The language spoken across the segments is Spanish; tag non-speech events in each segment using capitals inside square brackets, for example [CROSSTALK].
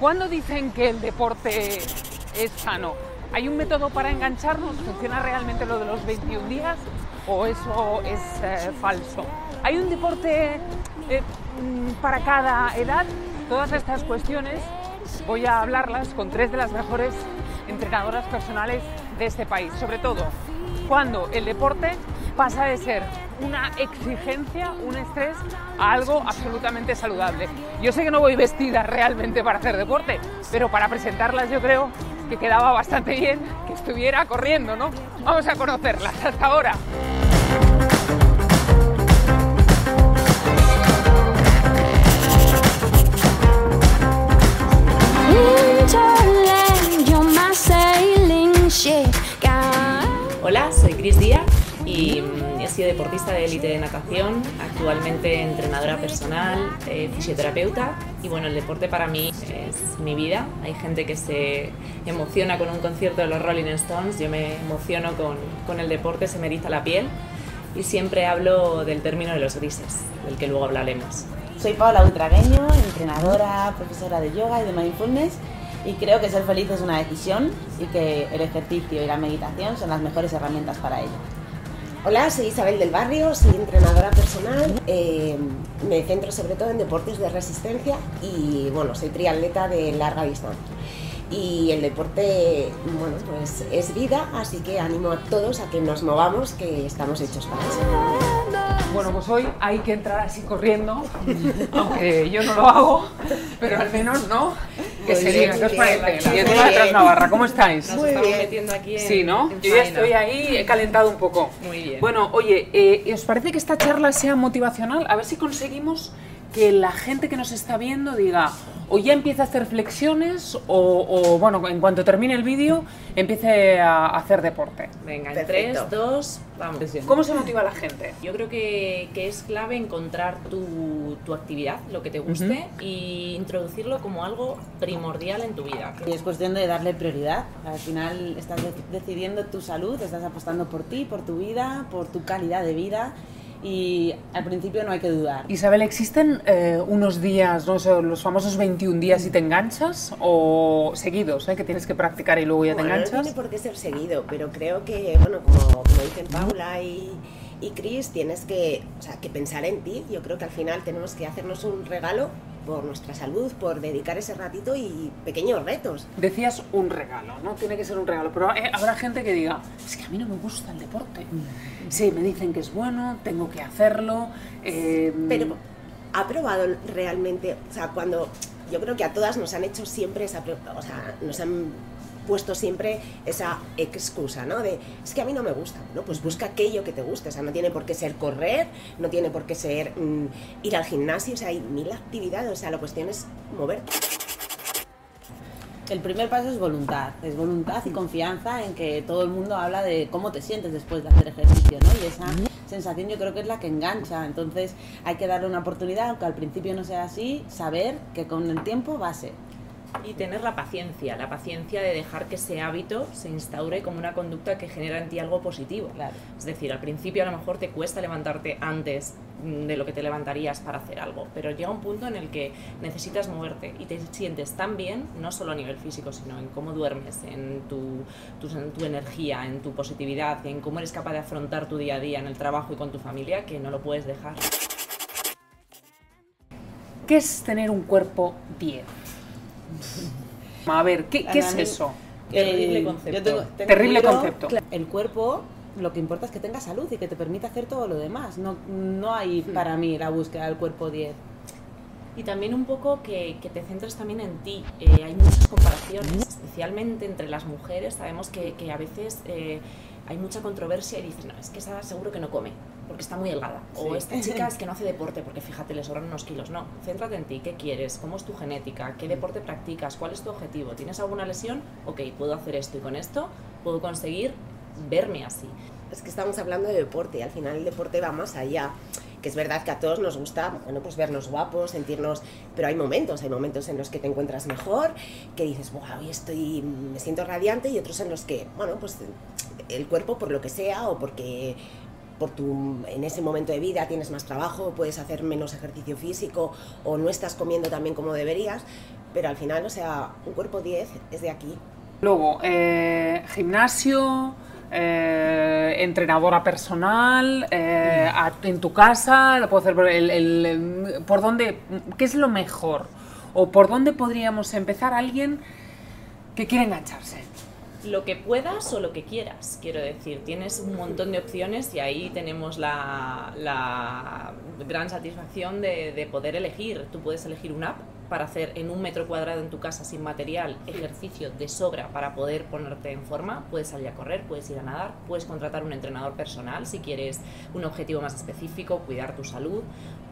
¿Cuándo dicen que el deporte es sano? ¿Hay un método para engancharnos? ¿Funciona realmente lo de los 21 días o eso es eh, falso? ¿Hay un deporte eh, mm, para cada edad? Todas estas cuestiones voy a hablarlas con tres de las mejores entrenadoras personales de este país. Sobre todo, cuando el deporte pasa de ser una exigencia, un estrés, a algo absolutamente saludable. Yo sé que no voy vestida realmente para hacer deporte, pero para presentarlas yo creo que quedaba bastante bien que estuviera corriendo, ¿no? Vamos a conocerlas hasta ahora. Hola, soy Cris Díaz y sido deportista de élite de natación, actualmente entrenadora personal, eh, fisioterapeuta y bueno, el deporte para mí es mi vida. Hay gente que se emociona con un concierto de los Rolling Stones, yo me emociono con, con el deporte, se me eriza la piel y siempre hablo del término de los grises, del que luego hablaremos. Soy Paula Ultragueño, entrenadora, profesora de yoga y de mindfulness y creo que ser feliz es una decisión y que el ejercicio y la meditación son las mejores herramientas para ello. Hola, soy Isabel del Barrio, soy entrenadora personal, eh, me centro sobre todo en deportes de resistencia y bueno, soy triatleta de larga distancia. Y el deporte, bueno, pues es vida, así que animo a todos a que nos movamos, que estamos hechos para eso. Bueno, pues hoy hay que entrar así corriendo, aunque yo no lo hago, pero al menos no. Que sería, bien, ¿qué os parece? Y Navarra, ¿cómo estáis? Nos estamos metiendo aquí en Sí, ¿no? en Yo ya estoy ahí, he calentado un poco. Muy bien. Bueno, oye, eh, ¿os parece que esta charla sea motivacional? A ver si conseguimos que la gente que nos está viendo diga, o ya empiece a hacer flexiones, o, o, bueno, en cuanto termine el vídeo, empiece a hacer deporte. Venga, en Perfecto. 3, 2, vamos. ¿Cómo se motiva la gente? Yo creo que, que es clave encontrar tu, tu actividad, lo que te guste, y introducirlo como algo primordial en tu vida. Y es cuestión de darle prioridad. Al final estás de- decidiendo tu salud, estás apostando por ti, por tu vida, por tu calidad de vida y al principio no hay que dudar. Isabel, ¿existen eh, unos días, no sé, los famosos 21 días y te enganchas? ¿O seguidos, eh, que tienes que practicar y luego ya te Bueno, no enganchas? tiene por qué ser seguido, pero creo que, bueno, como, como dicen Paula y, y Chris, tienes que, o sea, que pensar en ti. Yo creo que al final tenemos que hacernos un regalo por nuestra salud, por dedicar ese ratito y pequeños retos. Decías un regalo, ¿no? Tiene que ser un regalo, pero eh, habrá gente que diga, es que a mí no me gusta el deporte. Sí, me dicen que es bueno, tengo que hacerlo. eh, Pero ha probado realmente, o sea, cuando yo creo que a todas nos han hecho siempre esa, o sea, nos han puesto siempre esa excusa, ¿no? De, es que a mí no me gusta, ¿no? Pues busca aquello que te guste, o sea, no tiene por qué ser correr, no tiene por qué ser mm, ir al gimnasio, o sea, hay mil actividades, o sea, la cuestión es moverte. El primer paso es voluntad, es voluntad y confianza en que todo el mundo habla de cómo te sientes después de hacer ejercicio, ¿no? Y esa sensación yo creo que es la que engancha, entonces hay que darle una oportunidad, aunque al principio no sea así, saber que con el tiempo va a ser. Y tener la paciencia, la paciencia de dejar que ese hábito se instaure como una conducta que genera en ti algo positivo. Claro. Es decir, al principio a lo mejor te cuesta levantarte antes mm, de lo que te levantarías para hacer algo, pero llega un punto en el que necesitas moverte y te sientes tan bien, no solo a nivel físico, sino en cómo duermes, en tu, tu, en tu energía, en tu positividad, en cómo eres capaz de afrontar tu día a día en el trabajo y con tu familia, que no lo puedes dejar. ¿Qué es tener un cuerpo 10? A ver, ¿qué, qué es eso? Terrible Eh, concepto. yo tengo- tengo Terrible claro- concepto. cla- El cuerpo, lo que importa es que tenga salud y que te permita hacer todo lo demás. No, no hay Hmm. para mí la búsqueda del cuerpo 10. Y también un poco que, que te centres también en ti. Eh, hay muchas comparaciones, especialmente entre las mujeres. Sabemos que, que a veces eh, hay mucha controversia y dices, no, es que esa seguro que no come, porque está muy delgada. O Sí. esta chica [LAUGHS] es que no hace deporte, porque fíjate, le sobran unos kilos. No, céntrate en ti, ¿qué quieres? ¿Cómo es tu genética? ¿Qué deporte practicas? ¿Cuál es tu objetivo? ¿Tienes alguna lesión? Ok, puedo hacer esto y con esto puedo conseguir verme así. Es que estamos hablando de deporte y al final el deporte va más allá. Que es verdad que a todos nos gusta, bueno, pues vernos guapos, sentirnos, pero hay momentos, hay momentos en los que te encuentras mejor, que dices, wow, hoy estoy, me siento radiante, y otros en los que, bueno, pues el cuerpo por lo que sea o porque por tu, en ese momento de vida tienes más trabajo, puedes hacer menos ejercicio físico o no estás comiendo también como deberías, pero al final, o sea, un cuerpo 10 es de aquí. Luego, eh, gimnasio, eh, entrenadora personal, eh, en tu casa, puedo hacer el, el- por dónde, ¿qué es lo mejor? ¿O por dónde podríamos empezar alguien que quiere engancharse? Lo que puedas o lo que quieras, quiero decir, tienes un montón de opciones y ahí tenemos la, la gran satisfacción de, de poder elegir. Tú puedes elegir una app para hacer en un metro cuadrado en tu casa sin material ejercicio de sobra para poder ponerte en forma. Puedes salir a correr, puedes ir a nadar, puedes contratar un entrenador personal si quieres un objetivo más específico, cuidar tu salud,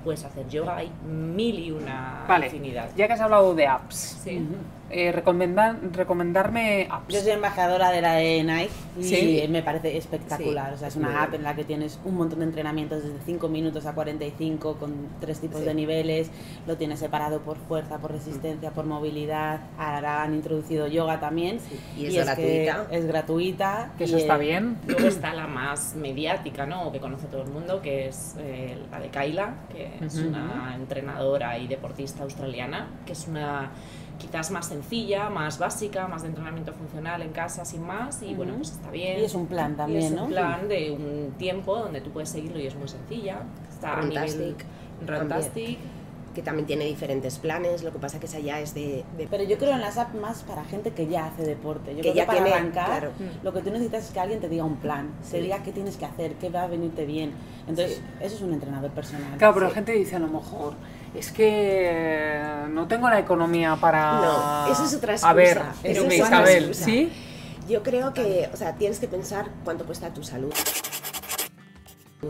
puedes hacer yoga, hay mil y una Vale, infinidad. ya que has hablado de apps, Sí. Eh, recomendar- recomendarme apps. Yo soy embajadora de la de Nike y Sí. me parece espectacular. Sí, o sea, es una app bien. en la que tienes un montón de entrenamientos desde 5 minutos a 45 con tres tipos Sí. de niveles. Lo tienes separado por fuerza, por resistencia, por movilidad. Ahora han introducido yoga también. Y es que gratuita. es gratuita. que y, eso está eh, bien. Luego está la más mediática, ¿no? O que conoce todo el mundo, que es eh, la de Kyla, que es Ujú. una entrenadora y deportista australiana, que es una quizás más sencilla, más básica, más de entrenamiento funcional en casa sin más y bueno, Ujú. pues está bien. Y es un plan Y también, es un ¿no? plan de un tiempo donde tú puedes seguirlo y es muy sencilla. Está a nivel que también tiene diferentes planes, lo que pasa que esa ya es de... de- Pero yo creo en las apps más para gente que ya hace deporte. Yo Que creo ya que para tiene- arrancar claro. lo que tú necesitas es que alguien te diga un plan, te Sí. diga qué tienes que hacer, qué va a venirte bien. Entonces, Sí. eso es un entrenador personal. Claro, pero Sí. la gente dice a lo mejor, es que no tengo la economía para... No, eso es otra A excusa. ver, Eso es Isabel, excusa. ¿sí? Yo creo que, o sea, tienes que pensar cuánto cuesta tu salud.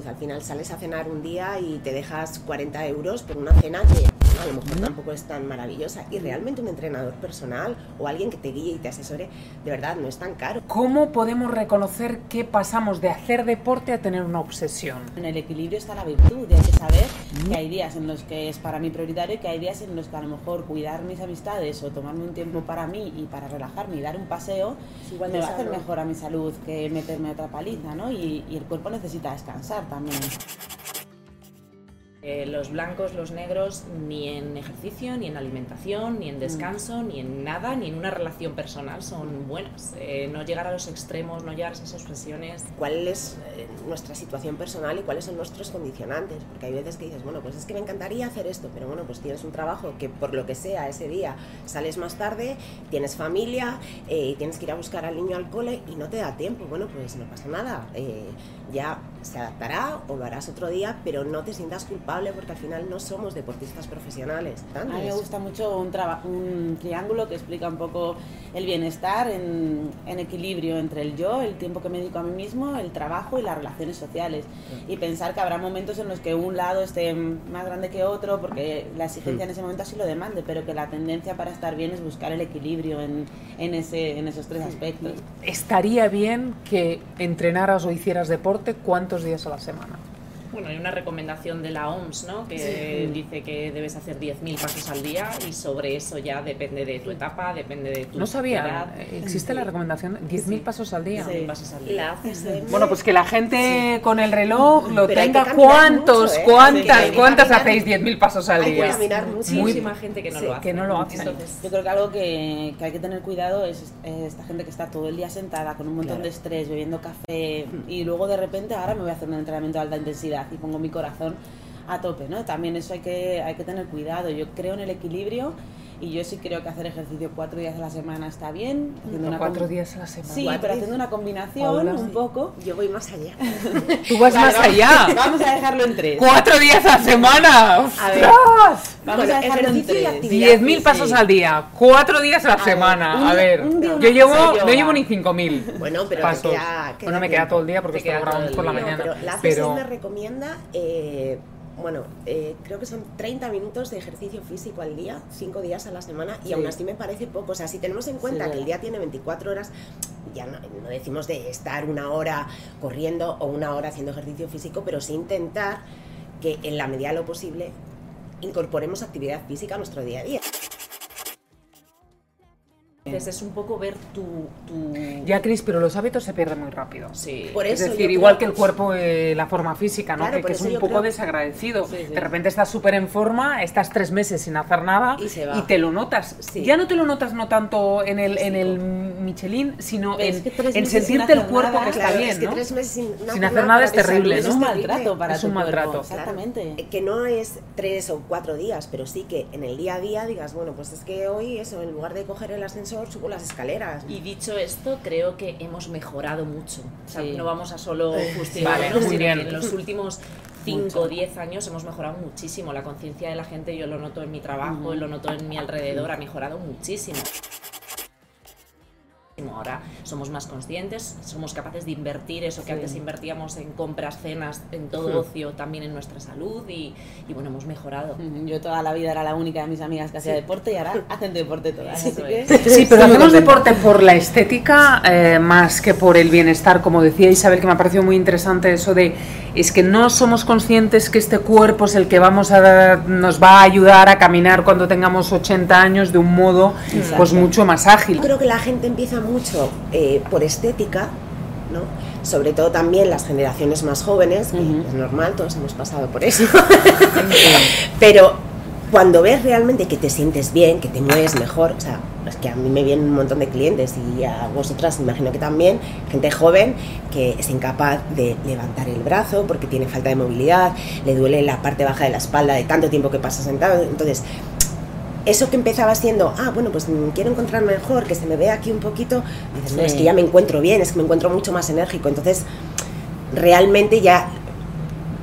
Al final sales a cenar un día y te dejas 40 euros por una cena que a lo mejor tampoco es tan maravillosa. Y realmente un entrenador personal o alguien que te guíe y te asesore, de verdad, no es tan caro. ¿Cómo podemos reconocer que pasamos de hacer deporte a tener una obsesión? En el equilibrio está la virtud y hay que saber que hay días en los que es para mí prioritario y que hay días en los que a lo mejor cuidar mis amistades o tomarme un tiempo para mí y para relajarme y dar un paseo Es igual me va a hacer mejor a mi salud que meterme otra paliza, ¿no? Y, y el cuerpo necesita descansar también. Eh, los blancos, los negros, ni en ejercicio, ni en alimentación, ni en descanso, ni en nada, ni en una relación personal son buenas. Eh, no llegar a los extremos, no llegar a esas obsesiones. cuál es eh, nuestra situación personal y cuáles son nuestros condicionantes. Porque hay veces que dices, bueno, pues es que me encantaría hacer esto, pero bueno, pues tienes un trabajo que por lo que sea ese día sales más tarde, tienes familia y tienes que ir a buscar al niño al cole y no te da tiempo. Bueno, pues no pasa nada. ya se adaptará o lo harás otro día, pero no te sientas culpable porque al final no somos deportistas profesionales. A mí me gusta mucho un, un triángulo que explica un poco el bienestar en, en equilibrio entre el yo, el tiempo que me dedico a mí mismo, el trabajo y las relaciones sociales. Y pensar que habrá momentos en los que un lado esté más grande que otro porque la exigencia en ese momento así lo demande, pero que la tendencia para estar bien es buscar el equilibrio en, en, ese, en esos tres aspectos. ¿Estaría bien que entrenaras o hicieras deporte cuántos días a la semana? Bueno, hay una recomendación de la OMS, ¿no? Que dice que debes hacer 10.000 pasos al día y sobre eso ya depende de tu etapa, depende de tu No sabía, edad. existe la recomendación 10.000 pasos al día. Sí. 10.000 pasos al día. Bueno, pues que la gente con el reloj lo Pero tenga. ¿Cuántos, mucho, ¿eh? cuántas, cuántas caminar- hacéis 10.000 pasos al hay que día? caminar. Muchísima gente que no Sí, lo hace. que no lo hace. Entonces, Yo creo que algo que, que hay que tener cuidado es esta gente que está todo el día sentada con un montón Claro. de estrés, bebiendo café y luego de repente ahora me voy a hacer un entrenamiento de alta intensidad y pongo mi corazón a tope, ¿no? También eso hay que, hay que tener cuidado. Yo creo en el equilibrio y yo sí creo que hacer ejercicio cuatro días a la semana está bien. haciendo una cuatro días a la semana. Sí, pero haciendo una combinación Paula, un sí. poco. Yo voy más allá. [LAUGHS] Tú vas Vale, más allá. [LAUGHS] Vamos a dejarlo en tres. ¡Cuatro días a la semana! A ver. ¡Ostras! Vamos Bueno, a dejarlo en tres. actividad. 10.000 pasos Sí. al día, cuatro días a la A ver, semana. un a ver, un día yo llevo, no llevo ni 5.000 Bueno, pero pasos. queda- queda bueno, me queda tiempo. todo el día porque Te esto lo queda todo grabamos el por la día. No, mañana. pero la pero- CSM recomienda, eh, bueno, eh, creo que son 30 minutos de ejercicio físico al día, 5 días a la semana, y Sí. aún así me parece poco. O sea, si tenemos en cuenta Sí, que el día tiene 24 horas, ya no, no decimos de estar una hora corriendo o una hora haciendo ejercicio físico, pero sí intentar que en la medida de lo posible incorporemos actividad física a nuestro día a día. Entonces es un poco ver tu... tu... Ya, Cris, pero los hábitos se pierden muy rápido. Sí. Por Es eso decir, yo igual que el cuerpo, eh, la forma física, ¿no? Claro, que, es un poco creo- desagradecido. Sí, sí. De repente estás súper en forma, estás tres meses sin hacer nada Y se va. te lo notas. Sí. Ya no te lo notas no tanto en el, en el Michelin, sino Pero en, es en sentirte el cuerpo nada, que está bien, es que ¿no? tres meses sin, no Sin hacer nada es terrible, Es ¿no? un terrible. maltrato para Es un maltrato. Exactamente. Eh, Que no es tres o cuatro días, pero sí que en el día a día digas, bueno, pues es que hoy eso, en lugar de coger el ascensor, subo las escaleras. Y dicho esto, creo que hemos mejorado mucho. O sea, Sí. no vamos a solo justificarnos, sino que en los últimos 5 o 10 años hemos mejorado muchísimo. La conciencia de la gente, yo lo noto en mi trabajo, lo noto en mi alrededor, ha mejorado muchísimo. Ahora somos más conscientes, somos capaces de invertir eso que antes invertíamos en compras, cenas, en todo ocio, también en nuestra salud y, y bueno, hemos mejorado. Ujú, Yo toda la vida era la única de mis amigas que hacía deporte y ahora hacen deporte todas. Así que. Sí, pero muy hacemos contenta. deporte por la estética eh, más que por el bienestar, como decía Isabel, que me ha parecido muy interesante eso de es que no somos conscientes que este cuerpo es el que vamos a dar- nos va a ayudar a caminar cuando tengamos 80 años de un modo pues mucho más ágil. Yo creo que la gente empieza mucho eh, por estética, ¿no? Sobre todo también las generaciones más jóvenes, que Ujú. es normal, todos hemos pasado por eso. [LAUGHS] Pero cuando ves realmente que te sientes bien, que te mueves mejor, o sea, es que a mí me vienen un montón de clientes y a vosotras imagino que también, gente joven que es incapaz de levantar el brazo porque tiene falta de movilidad, le duele la parte baja de la espalda de tanto tiempo que pasa sentado. Entonces, eso que empezaba siendo, ah, bueno, pues mm, quiero encontrarme mejor, que se me vea aquí un poquito, dices, no, es que ya me encuentro bien, es que me encuentro mucho más enérgico. Entonces, realmente ya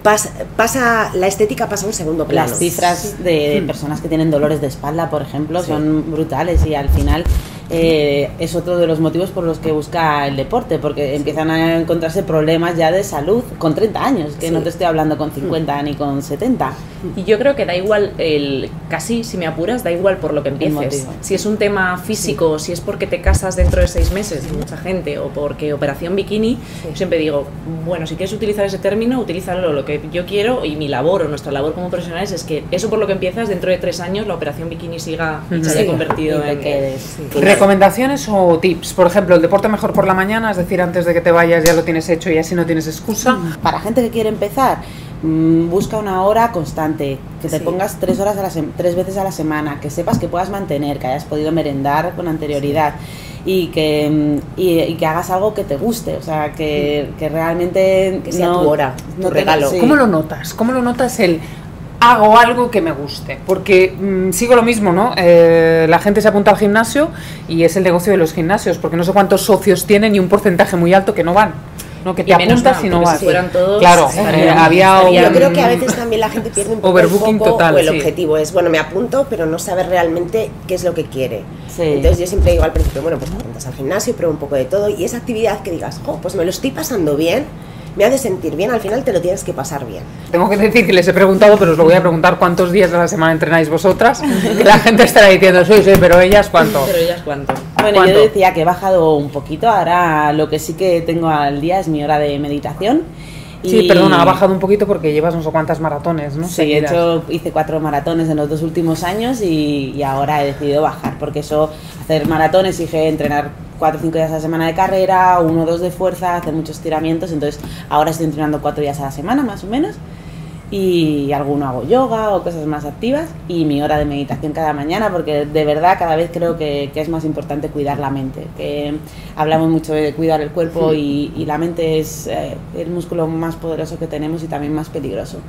pasa, pasa la estética pasa a un segundo plano. Las cifras de, de personas que tienen dolores de espalda, por ejemplo, Sí. son brutales y al final eh, es otro de los motivos por los que busca el deporte, porque empiezan a encontrarse problemas ya de salud con 30 años, que Sí. no te estoy hablando con 50 ni con 70. Y yo creo que da igual, el casi si me apuras, da igual por lo que empieces. Si es un tema físico, si es porque te casas dentro de seis meses, mucha gente, o porque operación bikini, yo siempre digo, bueno, si quieres utilizar ese término, utilízalo. Lo que yo quiero y mi labor o nuestra labor como profesionales es que eso por lo que empiezas, dentro de tres años, la operación bikini siga y se haya Sí, convertido y en. quedes, sí. ¿Recomendaciones o tips? Por ejemplo, el deporte mejor por la mañana, es decir, antes de que te vayas ya lo tienes hecho y así no tienes excusa. Para gente que quiere empezar, busca una hora constante, que te Sí. pongas tres horas a la sem- tres veces a la semana, que sepas que puedas mantener, que hayas podido merendar con anterioridad y que mm, y, y que hagas algo que te guste, o sea, que, que realmente Que sea no- tu hora, tu no te- regalo. sí. ¿Cómo lo notas? ¿Cómo lo notas el hago algo que me guste? Porque mm, sigo lo mismo, ¿no? Eh, la gente se apunta al gimnasio y es el negocio de los gimnasios, porque no sé cuántos socios tienen y un porcentaje muy alto que no van. ¿No? Que te Y apuntas mal, y no vas. si fueran todos, claro, eh, había Yo un- creo que a veces también la gente pierde un poco el Overbooking foco total, o el sí. objetivo. Es, bueno, me apunto, pero no sabe realmente qué es lo que quiere. Sí. Entonces yo siempre digo al principio, bueno, pues te apuntas al gimnasio, prueba un poco de todo y esa actividad que digas, oh, pues me lo estoy pasando bien, me hace sentir bien, al final te lo tienes que pasar bien. Tengo que decir que les he preguntado, pero os lo voy a preguntar cuántos días de la semana entrenáis vosotras. Que la gente estará diciendo, sí, sí, pero ellas cuánto. Pero ellas cuánto. Bueno, ¿Cuánto? yo decía que he bajado un poquito, ahora lo que sí que tengo al día es mi hora de meditación. Sí, y- perdona, ha bajado un poquito porque llevas no sé cuántas maratones, ¿no? Sí, he hecho, hice cuatro maratones en los dos últimos años y, y ahora he decidido bajar, porque eso, hacer maratones exige entrenar cuatro o cinco días a la semana de carrera, uno o dos de fuerza, hacer muchos estiramientos, entonces ahora estoy entrenando cuatro días a la semana más o menos y alguno hago yoga o cosas más activas y mi hora de meditación cada mañana porque de verdad cada vez creo que, que es más importante cuidar la mente, que hablamos mucho de cuidar el cuerpo y, y la mente es eh, el músculo más poderoso que tenemos y también más peligroso.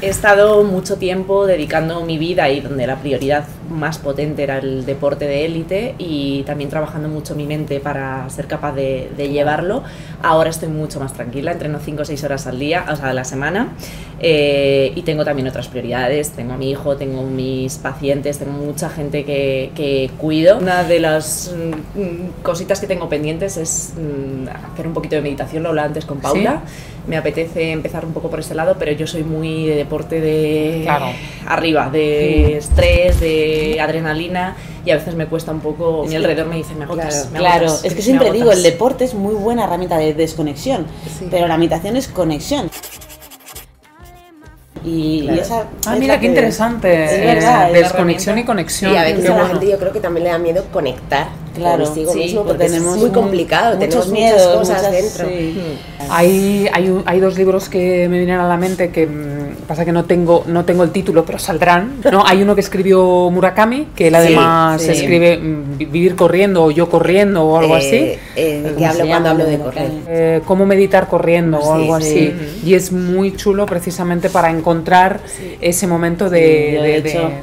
He estado mucho tiempo dedicando mi vida y donde la prioridad más potente era el deporte de élite y también trabajando mucho mi mente para ser capaz de, de llevarlo. Ahora estoy mucho más tranquila, entreno 5 o 6 horas al día, o sea, a la semana eh, y tengo también otras prioridades. Tengo a mi hijo, tengo mis pacientes, tengo mucha gente que, que cuido. Una de las mm, cositas que tengo pendientes es mm, hacer un poquito de meditación, lo hablaba antes con Paula. Me apetece empezar un poco por este lado, pero yo soy muy de deporte de Claro. arriba, de estrés, de adrenalina y a veces me cuesta un poco. Mi alrededor me dice, me agotas. me Claro, agotas, es que siempre digo, agotas". el deporte es muy buena herramienta de desconexión, Sí. pero la meditación es conexión. Y, y esa Ah, es mira qué que- interesante. Es eh, verdad, es desconexión y conexión. Y a veces a la bueno. gente yo creo que también le da miedo conectar Claro, consigo sí, mismo porque tenemos es muy complicado, muchos tenemos miedos, muchas cosas muchas- dentro. sí. Mm. Hay, hay, hay dos libros que me vienen a la mente que mm, pasa que no tengo, no tengo el título, pero saldrán. ¿no? Hay uno que escribió Murakami, que él además sí. escribe mm, Vi- Vivir corriendo o Yo corriendo o algo Eh, así. eh, ¿Cómo que se hablo llama? cuando hablo de correr. Eh, cómo meditar corriendo o algo sí. así. Y es muy chulo precisamente para encontrar ese momento de, de, de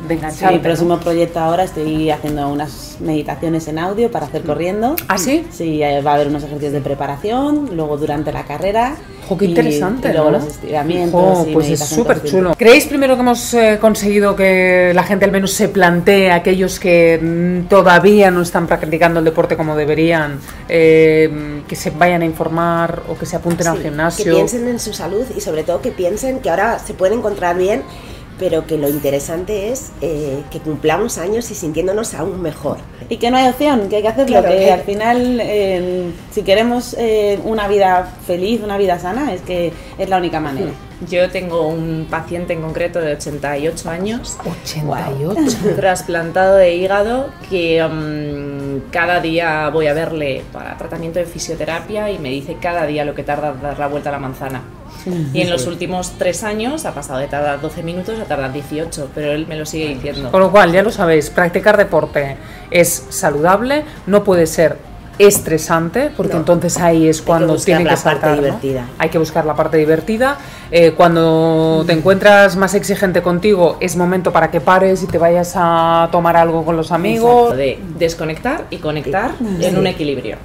de- engancharte. Mi próximo proyecto ahora estoy haciendo unas meditaciones en audio para hacer corriendo. ¿Ah, sí? Sí, eh, va a haber unos ejercicios de preparación, luego durante la carrera. Jo, qué y- interesante, Y luego ¿no? los estiramientos. Jo, y pues es súper chulo. ¿Creéis primero que hemos eh, conseguido que la gente al menos se plantee, aquellos que mm, todavía no están practicando el deporte como deberían, eh, que se vayan a informar o que se apunten al Sí, gimnasio? Que piensen en su salud y sobre todo que piensen que ahora se pueden encontrar bien, pero que lo interesante es eh, que cumplamos años y sintiéndonos aún mejor. Y que no hay opción, que hay que hacerlo, Claro, que que- al final, eh, si queremos eh, una vida feliz, una vida sana, es que es la única manera. Yo tengo un paciente en concreto de 88 años 88. [LAUGHS] trasplantado de hígado que mm, cada día voy a verle para tratamiento de fisioterapia y me dice cada día lo que tarda dar la vuelta a la manzana. Y en los últimos tres años ha pasado de tardar 12 minutos a tardar 18, pero él me lo sigue diciendo. Con lo cual, ya lo sabéis, practicar deporte es saludable, no puede ser estresante, porque No. entonces ahí es cuando tiene la que parte saltar. ¿no? divertida. Hay que buscar la parte divertida. Eh, cuando te encuentras más exigente contigo, es momento para que pares y te vayas a tomar algo con los amigos. de desconectar y conectar en un equilibrio.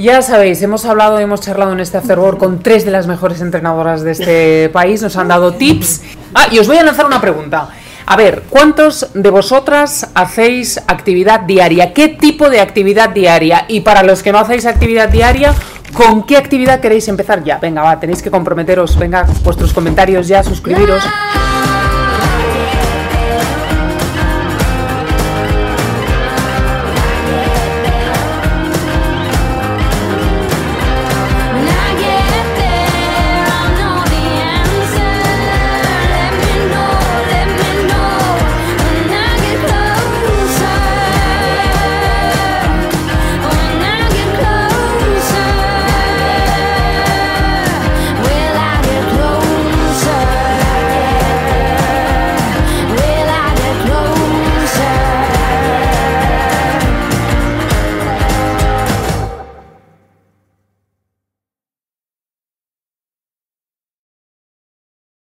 Ya sabéis, hemos hablado, hemos charlado en este Afterwork con tres de las mejores entrenadoras de este país, nos han dado tips. Ah, y os voy a lanzar una pregunta. A ver, ¿cuántos de vosotras hacéis actividad diaria? ¿Qué tipo de actividad diaria? Y para los que no hacéis actividad diaria, ¿con qué actividad queréis empezar ya? Venga, va, tenéis que comprometeros, venga, vuestros comentarios ya, suscribiros.